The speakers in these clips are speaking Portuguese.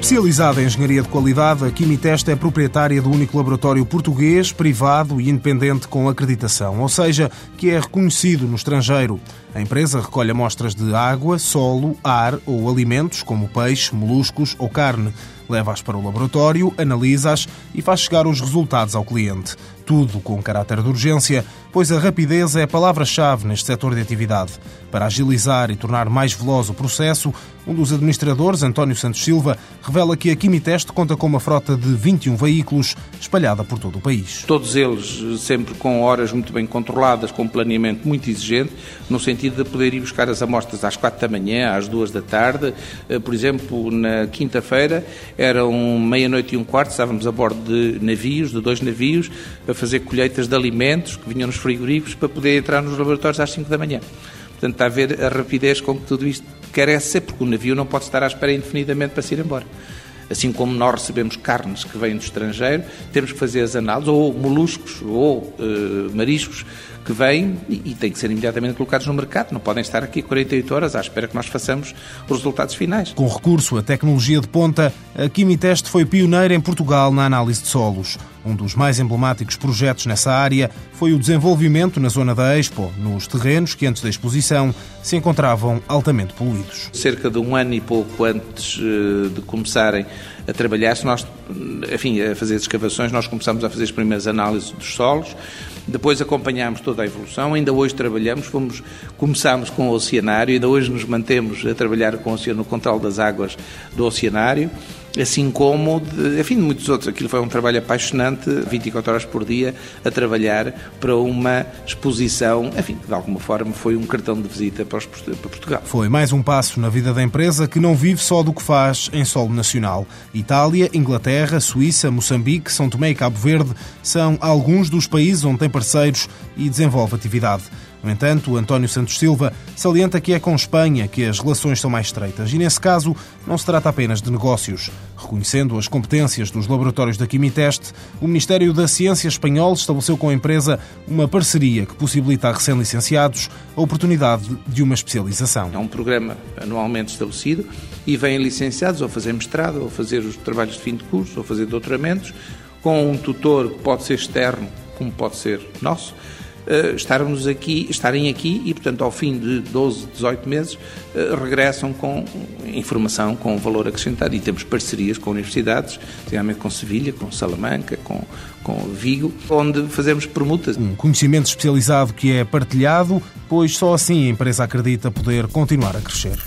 Especializada em engenharia de qualidade, a Quimitest é proprietária do único laboratório português, privado e independente com acreditação, ou seja, que é reconhecido no estrangeiro. A empresa recolhe amostras de água, solo, ar ou alimentos, como peixe, moluscos ou carne. Leva-as para o laboratório, analisa-as e faz chegar os resultados ao cliente. Tudo com caráter de urgência, pois a rapidez é a palavra-chave neste setor de atividade. Para agilizar e tornar mais veloz o processo, um dos administradores, António Santos Silva, revela que a Quimiteste conta com uma frota de 21 veículos espalhada por todo o país. Todos eles sempre com horas muito bem controladas, com planeamento muito exigente, no sentido de poder ir buscar as amostras às 4 da manhã, às 2 da tarde. Eh, por exemplo, na quinta-feira, eram meia-noite e um quarto, estávamos a bordo de navios, de dois navios, a fazer colheitas de alimentos que vinham nos frigoríficos para poder entrar nos laboratórios às 5 da manhã. Portanto, está a ver a rapidez com que tudo isto quer ser, porque o navio não pode estar à espera indefinidamente para se ir embora. Assim como nós recebemos carnes que vêm do estrangeiro, temos que fazer as análises, ou moluscos, ou uh, mariscos que vêm e, e têm que ser imediatamente colocados no mercado. Não podem estar aqui 48 horas à espera que nós façamos os resultados finais. Com recurso à tecnologia de ponta, a Quimitest foi pioneira em Portugal na análise de solos. Um dos mais emblemáticos projetos nessa área foi o desenvolvimento na zona da Expo, nos terrenos que antes da exposição se encontravam altamente poluídos. Cerca de um ano e pouco antes eh, de começarem a trabalhar, nós, enfim, a fazer as escavações, nós começamos a fazer as primeiras análises dos solos, depois acompanhámos toda a evolução, ainda hoje trabalhamos, fomos, começámos com o oceanário, ainda hoje nos mantemos a trabalhar com o no controle das águas do oceanário assim como, de, enfim, de muitos outros. Aquilo foi um trabalho apaixonante, 24 horas por dia, a trabalhar para uma exposição, enfim, de alguma forma foi um cartão de visita para, os, para Portugal. Foi mais um passo na vida da empresa que não vive só do que faz em solo nacional. Itália, Inglaterra, Suíça, Moçambique, São Tomé e Cabo Verde são alguns dos países onde tem parceiros e desenvolve atividade. No entanto, António Santos Silva salienta que é com Espanha que as relações são mais estreitas e, nesse caso, não se trata apenas de negócios. Reconhecendo as competências dos laboratórios da Quimiteste, o Ministério da Ciência espanhol estabeleceu com a empresa uma parceria que possibilita a recém-licenciados a oportunidade de uma especialização. É um programa anualmente estabelecido e vêm licenciados ou fazer mestrado, ou fazer os trabalhos de fim de curso, ou fazer doutoramentos, com um tutor que pode ser externo, como pode ser nosso, uh, estarmos aqui, estarem aqui e, portanto, ao fim de 12, 18 meses, uh, regressam com informação com valor acrescentado. E temos parcerias com universidades, especialmente com Sevilha, com Salamanca, com, com Vigo, onde fazemos permutas. Um conhecimento especializado que é partilhado, pois só assim a empresa acredita poder continuar a crescer.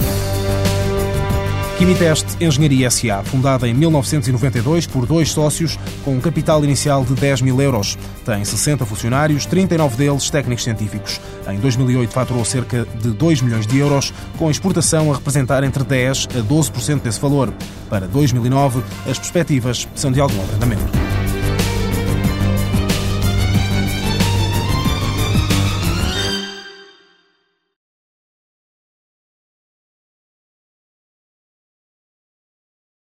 Quimiteste Engenharia SA, fundada em 1992 por dois sócios com um capital inicial de 10 mil euros. Tem 60 funcionários, 39 deles técnicos científicos. Em 2008 faturou cerca de 2 milhões de euros, com a exportação a representar entre 10% a 12% desse valor. Para 2009, as perspectivas são de algum abrandamento.